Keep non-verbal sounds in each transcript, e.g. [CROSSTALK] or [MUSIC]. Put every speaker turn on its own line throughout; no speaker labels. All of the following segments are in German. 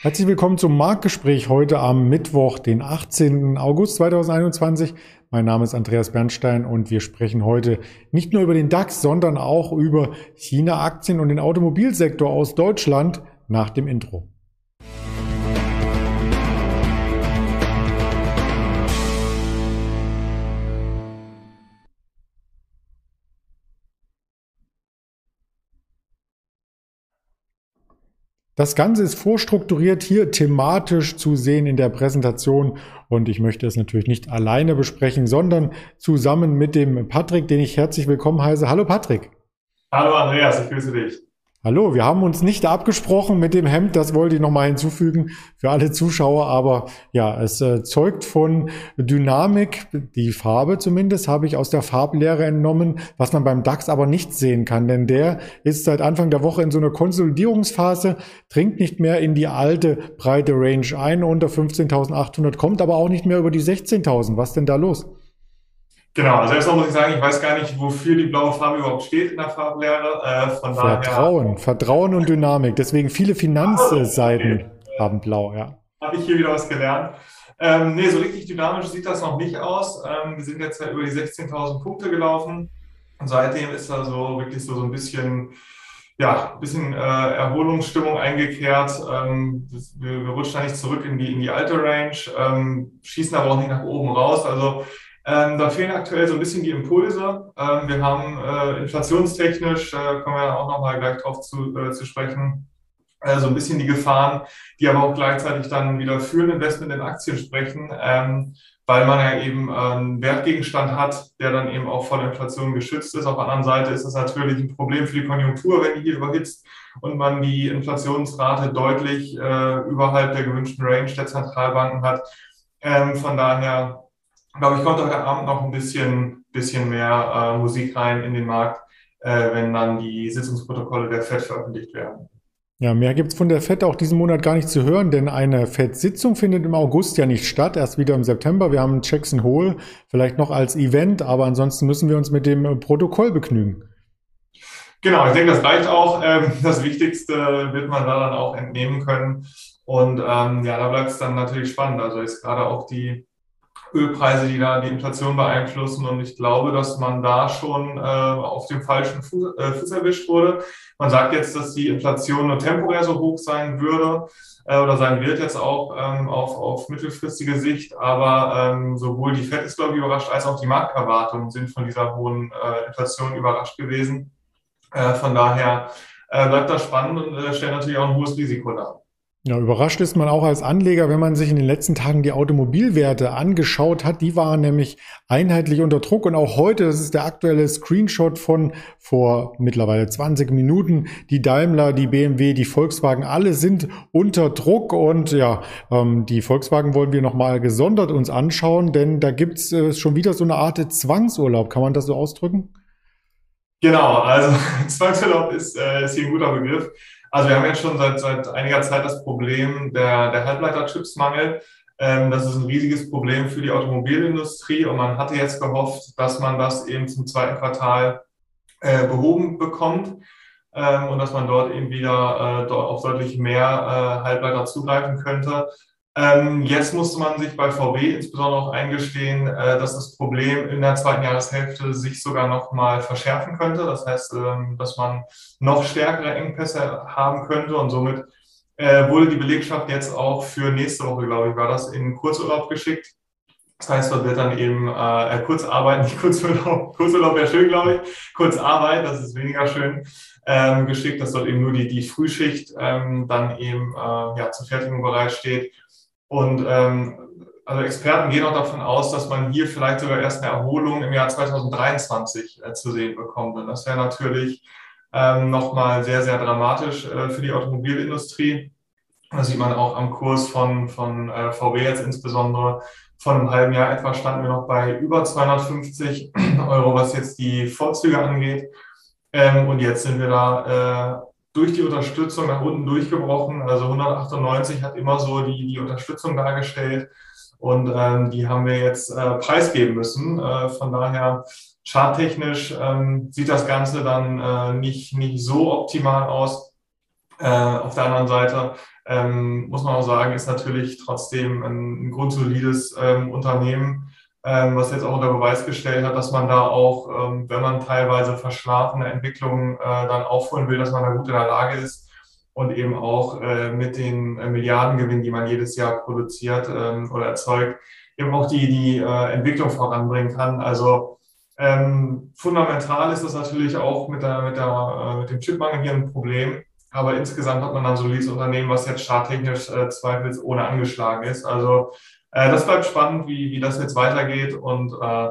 Herzlich willkommen zum Marktgespräch heute am Mittwoch, den 18. August 2021. Mein Name ist Andreas Bernstein und wir sprechen heute nicht nur über den DAX, sondern auch über China-Aktien und den Automobilsektor aus Deutschland nach dem Intro. Das Ganze ist vorstrukturiert hier thematisch zu sehen in der Präsentation und ich möchte es natürlich nicht alleine besprechen, sondern zusammen mit dem Patrick, den ich herzlich willkommen heiße. Hallo Patrick.
Hallo Andreas, ich grüße dich.
Hallo, wir haben uns nicht abgesprochen mit dem Hemd, das wollte ich nochmal hinzufügen für alle Zuschauer, aber ja, es äh, zeugt von Dynamik, die Farbe zumindest habe ich aus der Farblehre entnommen, was man beim DAX aber nicht sehen kann, denn der ist seit Anfang der Woche in so einer Konsolidierungsphase, dringt nicht mehr in die alte breite Range ein, unter 15.800, kommt aber auch nicht mehr über die 16.000. Was denn da los?
Genau, also erstmal muss ich sagen, ich weiß gar nicht, wofür die blaue Farbe überhaupt steht in der Farblehre.
Äh, von Vertrauen, daher, Vertrauen und Dynamik. Deswegen viele Finanzseiten okay. haben blau, ja.
Habe ich hier wieder was gelernt. Ähm, nee, so richtig dynamisch sieht das noch nicht aus. Ähm, wir sind jetzt ja über die 16.000 Punkte gelaufen. Und seitdem ist da so wirklich so, so ein bisschen, ja, ein bisschen äh, Erholungsstimmung eingekehrt. Ähm, wir, wir, rutschen da nicht zurück in die, in die alte Range, ähm, schießen aber auch nicht nach oben raus. Also ähm, da fehlen aktuell so ein bisschen die Impulse. Ähm, wir haben äh, inflationstechnisch, äh, kommen wir auch nochmal gleich drauf zu, äh, zu sprechen, äh, so ein bisschen die Gefahren, die aber auch gleichzeitig dann wieder für ein Investment in Aktien sprechen, ähm, weil man ja eben einen Wertgegenstand hat, der dann eben auch vor der Inflation geschützt ist. Auf der anderen Seite ist es natürlich ein Problem für die Konjunktur, wenn die hier überhitzt und man die Inflationsrate deutlich äh, überhalb der gewünschten Range der Zentralbanken hat. Ähm, von daher glaube ich, kommt heute Abend noch ein bisschen, bisschen mehr äh, Musik rein in den Markt, äh, wenn dann die Sitzungsprotokolle der FED veröffentlicht werden.
Ja, mehr gibt's von der FED auch diesen Monat gar nicht zu hören, denn eine FED-Sitzung findet im August ja nicht statt, erst wieder im September. Wir haben Jackson Hole vielleicht noch als Event, aber ansonsten müssen wir uns mit dem Protokoll begnügen.
Genau, ich denke, das reicht auch. Ähm, das Wichtigste wird man da dann auch entnehmen können. Und ähm, ja, da bleibt es dann natürlich spannend. Also ist gerade auch die Ölpreise, die da die Inflation beeinflussen. Und ich glaube, dass man da schon äh, auf dem falschen Fuß, äh, Fuß erwischt wurde. Man sagt jetzt, dass die Inflation nur temporär so hoch sein würde äh, oder sein wird jetzt auch ähm, auf, auf mittelfristige Sicht. Aber ähm, sowohl die FED ist, glaube ich, überrascht, als auch die Markterwartungen sind von dieser hohen äh, Inflation überrascht gewesen. Äh, von daher äh, bleibt das spannend und äh, stellt natürlich auch ein hohes Risiko dar.
Ja, überrascht ist man auch als Anleger, wenn man sich in den letzten Tagen die Automobilwerte angeschaut hat. Die waren nämlich einheitlich unter Druck und auch heute, das ist der aktuelle Screenshot von vor mittlerweile 20 Minuten, die Daimler, die BMW, die Volkswagen, alle sind unter Druck und ja, ähm, die Volkswagen wollen wir nochmal gesondert uns anschauen, denn da gibt's äh, schon wieder so eine Art Zwangsurlaub. Kann man das so ausdrücken?
Genau, also [LAUGHS] Zwangsurlaub ist, äh, ist hier ein guter Begriff. Also wir haben jetzt schon seit, seit einiger Zeit das Problem der, der Halbleiterchipsmangel. Ähm, das ist ein riesiges Problem für die Automobilindustrie und man hatte jetzt gehofft, dass man das eben zum zweiten Quartal äh, behoben bekommt ähm, und dass man dort eben wieder äh, auf deutlich mehr äh, Halbleiter zugreifen könnte. Ähm, jetzt musste man sich bei VW insbesondere auch eingestehen, äh, dass das Problem in der zweiten Jahreshälfte sich sogar noch mal verschärfen könnte. Das heißt, ähm, dass man noch stärkere Engpässe haben könnte und somit äh, wurde die Belegschaft jetzt auch für nächste Woche, glaube ich, war das in Kurzurlaub geschickt. Das heißt, dort wird dann eben äh, Kurzarbeit, nicht [LAUGHS] Kurzurlaub, Kurzurlaub wäre schön, glaube ich, Kurzarbeit, das ist weniger schön, ähm, geschickt, dass dort eben nur die, die Frühschicht ähm, dann eben äh, ja, zur Fertigung bereitsteht und ähm, also Experten gehen auch davon aus, dass man hier vielleicht sogar erst eine Erholung im Jahr 2023 äh, zu sehen bekommt. Und das wäre natürlich ähm, nochmal sehr, sehr dramatisch äh, für die Automobilindustrie. Das sieht man auch am Kurs von, von äh, VW jetzt insbesondere. Vor einem halben Jahr etwa standen wir noch bei über 250 Euro, was jetzt die Vorzüge angeht. Ähm, und jetzt sind wir da äh, durch die Unterstützung nach unten durchgebrochen. Also 198 hat immer so die, die Unterstützung dargestellt und ähm, die haben wir jetzt äh, preisgeben müssen. Äh, von daher charttechnisch ähm, sieht das Ganze dann äh, nicht, nicht so optimal aus. Äh, auf der anderen Seite ähm, muss man auch sagen, ist natürlich trotzdem ein, ein grundsolides ähm, Unternehmen, ähm, was jetzt auch unter Beweis gestellt hat, dass man da auch, ähm, wenn man teilweise verschlafene Entwicklungen äh, dann aufholen will, dass man da gut in der Lage ist und eben auch äh, mit den äh, Milliardengewinnen, die man jedes Jahr produziert ähm, oder erzeugt, eben auch die, die äh, Entwicklung voranbringen kann. Also ähm, fundamental ist das natürlich auch mit, der, mit, der, äh, mit dem Chipmangel hier ein Problem. Aber insgesamt hat man ein Unternehmen, was jetzt charttechnisch äh, zweifelsohne angeschlagen ist. Also äh, das bleibt spannend, wie, wie das jetzt weitergeht und äh,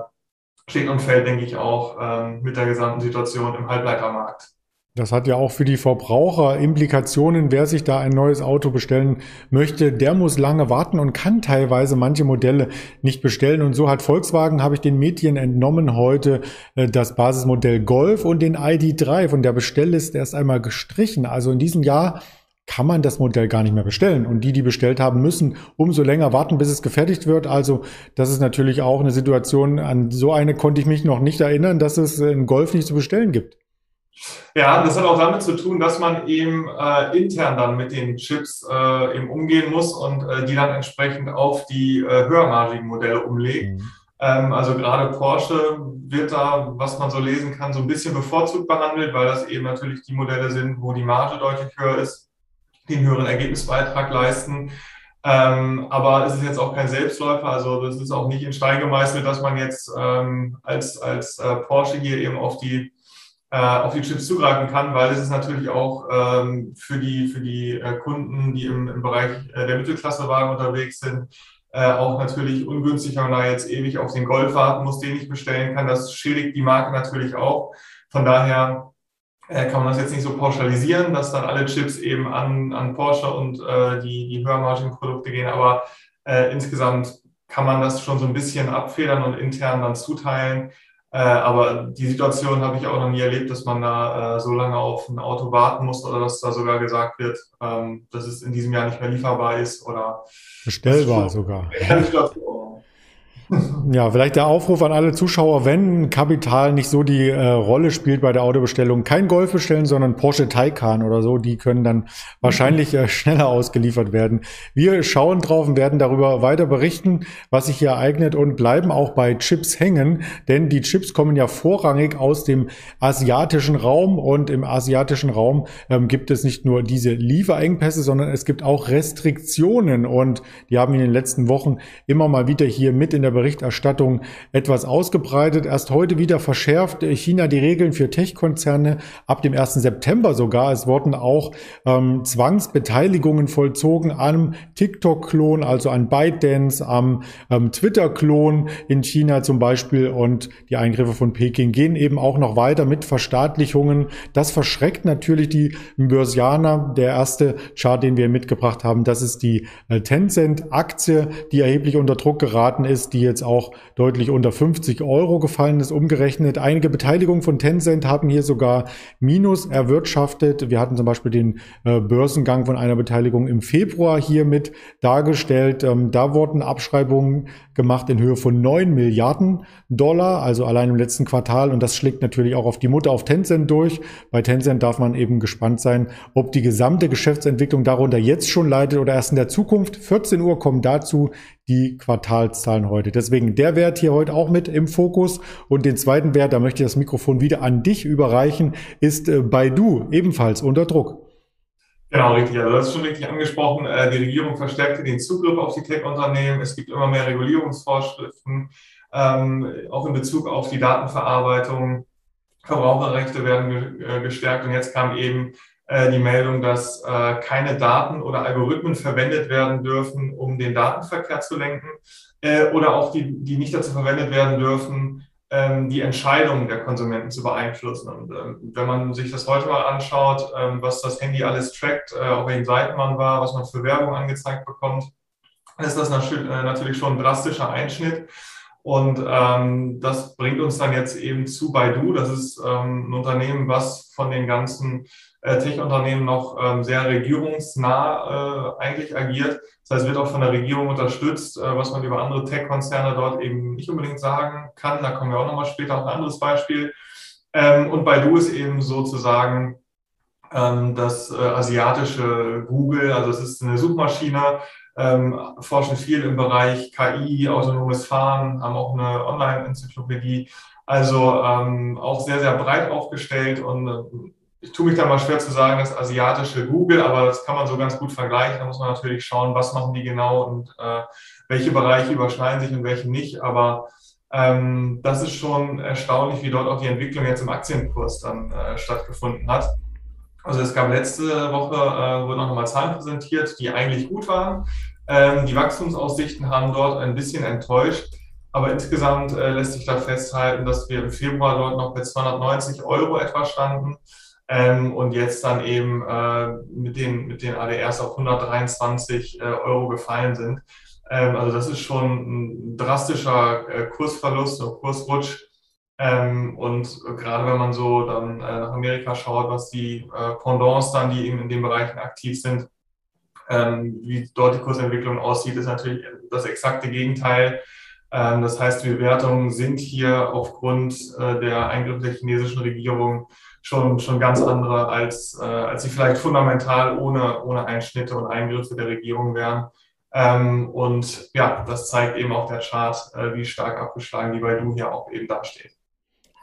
steht und fällt, denke ich, auch äh, mit der gesamten Situation im Halbleitermarkt.
Das hat ja auch für die Verbraucher Implikationen. Wer sich da ein neues Auto bestellen möchte, der muss lange warten und kann teilweise manche Modelle nicht bestellen. Und so hat Volkswagen, habe ich den Medien entnommen, heute äh, das Basismodell Golf und den ID3 von der Bestellliste erst einmal gestrichen. Also in diesem Jahr kann man das Modell gar nicht mehr bestellen. Und die, die bestellt haben, müssen umso länger warten, bis es gefertigt wird. Also das ist natürlich auch eine Situation, an so eine konnte ich mich noch nicht erinnern, dass es einen Golf nicht zu bestellen gibt.
Ja, das hat auch damit zu tun, dass man eben äh, intern dann mit den Chips äh, eben umgehen muss und äh, die dann entsprechend auf die äh, höhermargigen Modelle umlegt. Mhm. Ähm, also gerade Porsche wird da, was man so lesen kann, so ein bisschen bevorzugt behandelt, weil das eben natürlich die Modelle sind, wo die Marge deutlich höher ist, den höheren Ergebnisbeitrag leisten. Ähm, aber es ist jetzt auch kein Selbstläufer, also das ist auch nicht in Stein gemeißelt, dass man jetzt ähm, als, als äh, Porsche hier eben auf die äh, auf die Chips zugreifen kann, weil es ist natürlich auch ähm, für die, für die äh, Kunden, die im, im Bereich äh, der Mittelklassewagen unterwegs sind, äh, auch natürlich ungünstig, wenn man da jetzt ewig auf den Golf warten muss, den ich bestellen kann. Das schädigt die Marke natürlich auch. Von daher kann man das jetzt nicht so pauschalisieren, dass dann alle Chips eben an, an Porsche und äh, die, die höhermargigen Produkte gehen. Aber äh, insgesamt kann man das schon so ein bisschen abfedern und intern dann zuteilen. Äh, aber die Situation habe ich auch noch nie erlebt, dass man da äh, so lange auf ein Auto warten muss oder dass da sogar gesagt wird, ähm, dass es in diesem Jahr nicht mehr lieferbar ist oder
bestellbar sogar. [LAUGHS] Ja, vielleicht der Aufruf an alle Zuschauer, wenn Kapital nicht so die äh, Rolle spielt bei der Autobestellung, kein Golf bestellen, sondern Porsche Taycan oder so, die können dann wahrscheinlich äh, schneller ausgeliefert werden. Wir schauen drauf und werden darüber weiter berichten, was sich hier ereignet und bleiben auch bei Chips hängen, denn die Chips kommen ja vorrangig aus dem asiatischen Raum und im asiatischen Raum ähm, gibt es nicht nur diese Lieferengpässe, sondern es gibt auch Restriktionen und die haben in den letzten Wochen immer mal wieder hier mit in der Berichterstattung etwas ausgebreitet. Erst heute wieder verschärft China die Regeln für Tech-Konzerne ab dem 1. September sogar. Es wurden auch ähm, Zwangsbeteiligungen vollzogen am TikTok-Klon, also an ByteDance, am ähm, Twitter-Klon in China zum Beispiel. Und die Eingriffe von Peking gehen eben auch noch weiter mit Verstaatlichungen. Das verschreckt natürlich die Börsianer. Der erste Chart, den wir mitgebracht haben, das ist die äh, Tencent-Aktie, die erheblich unter Druck geraten ist, die jetzt auch deutlich unter 50 Euro gefallen ist, umgerechnet. Einige Beteiligungen von Tencent haben hier sogar Minus erwirtschaftet. Wir hatten zum Beispiel den äh, Börsengang von einer Beteiligung im Februar hier mit dargestellt. Ähm, da wurden Abschreibungen gemacht in Höhe von 9 Milliarden Dollar, also allein im letzten Quartal. Und das schlägt natürlich auch auf die Mutter auf Tencent durch. Bei Tencent darf man eben gespannt sein, ob die gesamte Geschäftsentwicklung darunter jetzt schon leidet oder erst in der Zukunft. 14 Uhr kommen dazu die Quartalszahlen heute. Deswegen der Wert hier heute auch mit im Fokus. Und den zweiten Wert, da möchte ich das Mikrofon wieder an dich überreichen, ist äh, Baidu ebenfalls unter Druck.
Genau, richtig. Also das ist schon richtig angesprochen. Äh, die Regierung verstärkte den Zugriff auf die Tech-Unternehmen. Es gibt immer mehr Regulierungsvorschriften, ähm, auch in Bezug auf die Datenverarbeitung. Verbraucherrechte werden äh, gestärkt. Und jetzt kam eben die Meldung, dass keine Daten oder Algorithmen verwendet werden dürfen, um den Datenverkehr zu lenken, oder auch die, die nicht dazu verwendet werden dürfen, ähm, die Entscheidungen der Konsumenten zu beeinflussen. Und ähm, wenn man sich das heute mal anschaut, ähm, was das Handy alles trackt, äh, auf welchen Seiten man war, was man für Werbung angezeigt bekommt, ist das äh, natürlich schon ein drastischer Einschnitt. Und ähm, das bringt uns dann jetzt eben zu Baidu. Das ist ähm, ein Unternehmen, was von den ganzen äh, Tech-Unternehmen noch ähm, sehr regierungsnah äh, eigentlich agiert. Das heißt, wird auch von der Regierung unterstützt, äh, was man über andere Tech-Konzerne dort eben nicht unbedingt sagen kann. Da kommen wir auch nochmal später auf ein anderes Beispiel. Ähm, und Baidu ist eben sozusagen ähm, das äh, asiatische Google, also es ist eine Suchmaschine, ähm, forschen viel im Bereich KI, autonomes Fahren, haben auch eine Online-Enzyklopädie, also ähm, auch sehr, sehr breit aufgestellt und äh, ich tue mich da mal schwer zu sagen, das asiatische Google, aber das kann man so ganz gut vergleichen. Da muss man natürlich schauen, was machen die genau und äh, welche Bereiche überschneiden sich und welche nicht. Aber ähm, das ist schon erstaunlich, wie dort auch die Entwicklung jetzt im Aktienkurs dann äh, stattgefunden hat. Also es gab letzte Woche, äh, wurden noch nochmal Zahlen präsentiert, die eigentlich gut waren. Ähm, die Wachstumsaussichten haben dort ein bisschen enttäuscht. Aber insgesamt äh, lässt sich da festhalten, dass wir im Februar dort noch bei 290 Euro etwa standen ähm, und jetzt dann eben äh, mit, den, mit den ADRs auf 123 äh, Euro gefallen sind. Ähm, also das ist schon ein drastischer äh, Kursverlust und Kursrutsch. Ähm, und gerade wenn man so dann äh, nach Amerika schaut, was die äh, Pendants dann, die eben in den Bereichen aktiv sind, ähm, wie dort die Kursentwicklung aussieht, ist natürlich das exakte Gegenteil. Ähm, das heißt, die Bewertungen sind hier aufgrund äh, der Eingriffe der chinesischen Regierung schon, schon ganz andere, als, äh, als sie vielleicht fundamental ohne, ohne Einschnitte und Eingriffe der Regierung wären. Ähm, und ja, das zeigt eben auch der Chart, äh, wie stark abgeschlagen die bei Du hier auch eben dasteht.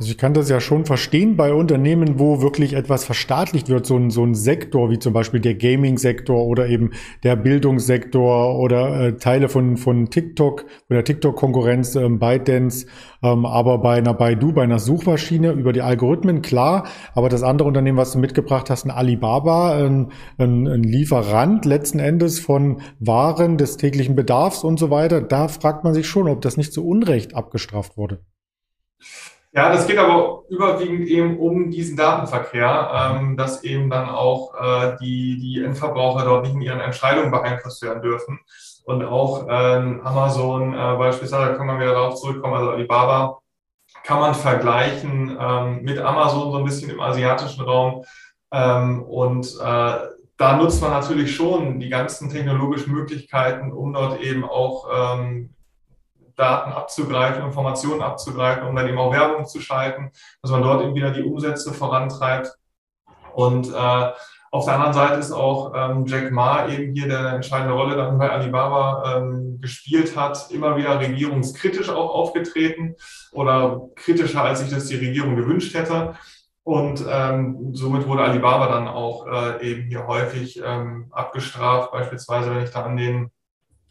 Also ich kann das ja schon verstehen bei Unternehmen, wo wirklich etwas verstaatlicht wird, so ein, so ein Sektor wie zum Beispiel der Gaming-Sektor oder eben der Bildungssektor oder äh, Teile von, von TikTok oder TikTok-Konkurrenz, ähm, ByteDance, ähm, aber bei einer Baidu, bei einer Suchmaschine über die Algorithmen, klar, aber das andere Unternehmen, was du mitgebracht hast, ein Alibaba, ein, ein, ein Lieferant letzten Endes von Waren des täglichen Bedarfs und so weiter, da fragt man sich schon, ob das nicht zu Unrecht abgestraft wurde.
Ja, das geht aber überwiegend eben um diesen Datenverkehr, ähm, dass eben dann auch äh, die, die Endverbraucher dort nicht in ihren Entscheidungen beeinflusst werden dürfen. Und auch ähm, Amazon äh, beispielsweise, da kann man wieder darauf zurückkommen, also Alibaba, kann man vergleichen ähm, mit Amazon so ein bisschen im asiatischen Raum. Ähm, und äh, da nutzt man natürlich schon die ganzen technologischen Möglichkeiten, um dort eben auch ähm, Daten abzugreifen, Informationen abzugreifen, um dann eben auch Werbung zu schalten, dass man dort eben wieder die Umsätze vorantreibt. Und äh, auf der anderen Seite ist auch ähm, Jack Ma eben hier, der entscheidende Rolle dann bei Alibaba ähm, gespielt hat, immer wieder regierungskritisch auch aufgetreten oder kritischer, als sich das die Regierung gewünscht hätte. Und ähm, somit wurde Alibaba dann auch äh, eben hier häufig ähm, abgestraft, beispielsweise wenn ich da an den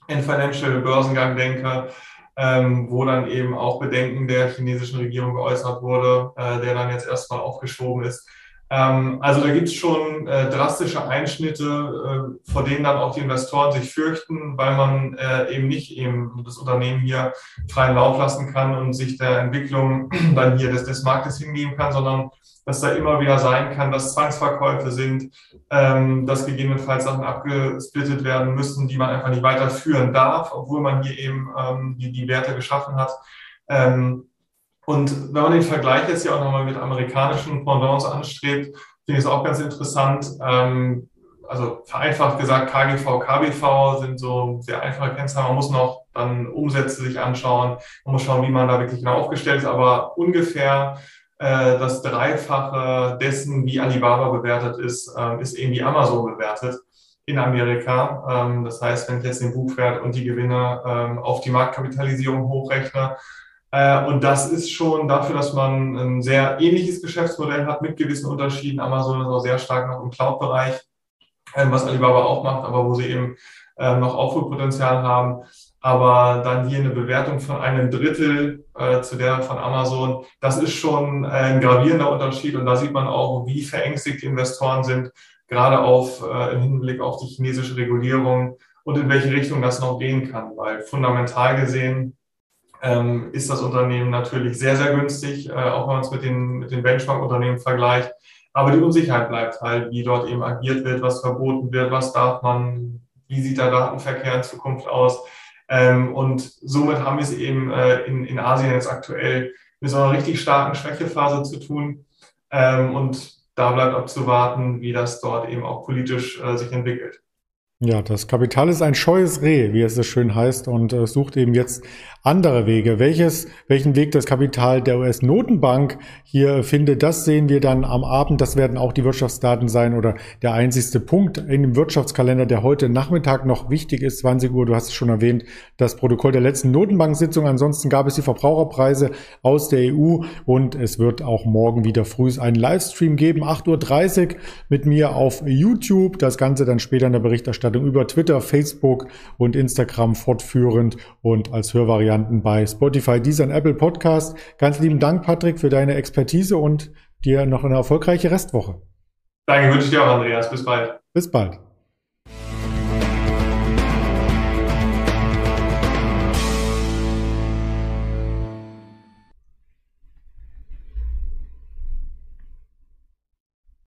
Financial Börsengang denke, ähm, wo dann eben auch Bedenken der chinesischen Regierung geäußert wurde, äh, der dann jetzt erstmal aufgeschoben ist. Ähm, also da gibt es schon äh, drastische Einschnitte, äh, vor denen dann auch die Investoren sich fürchten, weil man äh, eben nicht eben das Unternehmen hier freien Lauf lassen kann und sich der Entwicklung [CLEARS THROAT] dann hier des, des Marktes hingeben kann, sondern dass da immer wieder sein kann, dass Zwangsverkäufe sind, ähm, dass gegebenenfalls Sachen abgesplittet werden müssen, die man einfach nicht weiterführen darf, obwohl man hier eben ähm, die, die Werte geschaffen hat. Ähm, und wenn man den Vergleich jetzt hier auch nochmal mit amerikanischen Pendants anstrebt, finde ich es auch ganz interessant. Ähm, also vereinfacht gesagt, KGV, KBV sind so sehr einfache Kennzahlen. Man muss noch dann Umsätze sich anschauen. Man muss schauen, wie man da wirklich genau aufgestellt ist. Aber ungefähr äh, das Dreifache dessen, wie Alibaba bewertet ist, äh, ist eben wie Amazon bewertet in Amerika. Ähm, das heißt, wenn ich jetzt den Buchwert und die Gewinne ähm, auf die Marktkapitalisierung hochrechne, und das ist schon dafür, dass man ein sehr ähnliches Geschäftsmodell hat mit gewissen Unterschieden. Amazon ist auch sehr stark noch im Cloud-Bereich, ähm, was Alibaba auch macht, aber wo sie eben noch Aufholpotenzial haben. Aber dann hier eine Bewertung von einem Drittel äh, zu der von Amazon, das ist schon ein gravierender Unterschied. Und da sieht man auch, wie verängstigt Investoren sind, gerade auf, äh, im Hinblick auf die chinesische Regulierung und in welche Richtung das noch gehen kann, weil fundamental gesehen ähm, ist das Unternehmen natürlich sehr, sehr günstig, äh, auch wenn man es mit den, mit den Benchmark-Unternehmen vergleicht. Aber die Unsicherheit bleibt halt, wie dort eben agiert wird, was verboten wird, was darf man, wie sieht der Datenverkehr in Zukunft aus. Ähm, und somit haben wir es eben äh, in, in Asien jetzt aktuell mit so einer richtig starken Schwächephase zu tun. Ähm, und da bleibt abzuwarten, wie das dort eben auch politisch äh, sich entwickelt.
Ja, das Kapital ist ein scheues Reh, wie es so schön heißt, und äh, sucht eben jetzt andere Wege. Welches, welchen Weg das Kapital der US-Notenbank hier findet, das sehen wir dann am Abend. Das werden auch die Wirtschaftsdaten sein oder der einzigste Punkt in dem Wirtschaftskalender, der heute Nachmittag noch wichtig ist, 20 Uhr. Du hast es schon erwähnt, das Protokoll der letzten Notenbank-Sitzung. Ansonsten gab es die Verbraucherpreise aus der EU und es wird auch morgen wieder früh einen Livestream geben, 8.30 Uhr mit mir auf YouTube. Das Ganze dann später in der Berichterstattung über Twitter, Facebook und Instagram fortführend und als Hörvariante Varianten bei Spotify, Deezer und Apple Podcast. Ganz lieben Dank, Patrick, für deine Expertise und dir noch eine erfolgreiche Restwoche.
Danke, wünsche ich dir auch, Andreas. Bis bald.
Bis bald.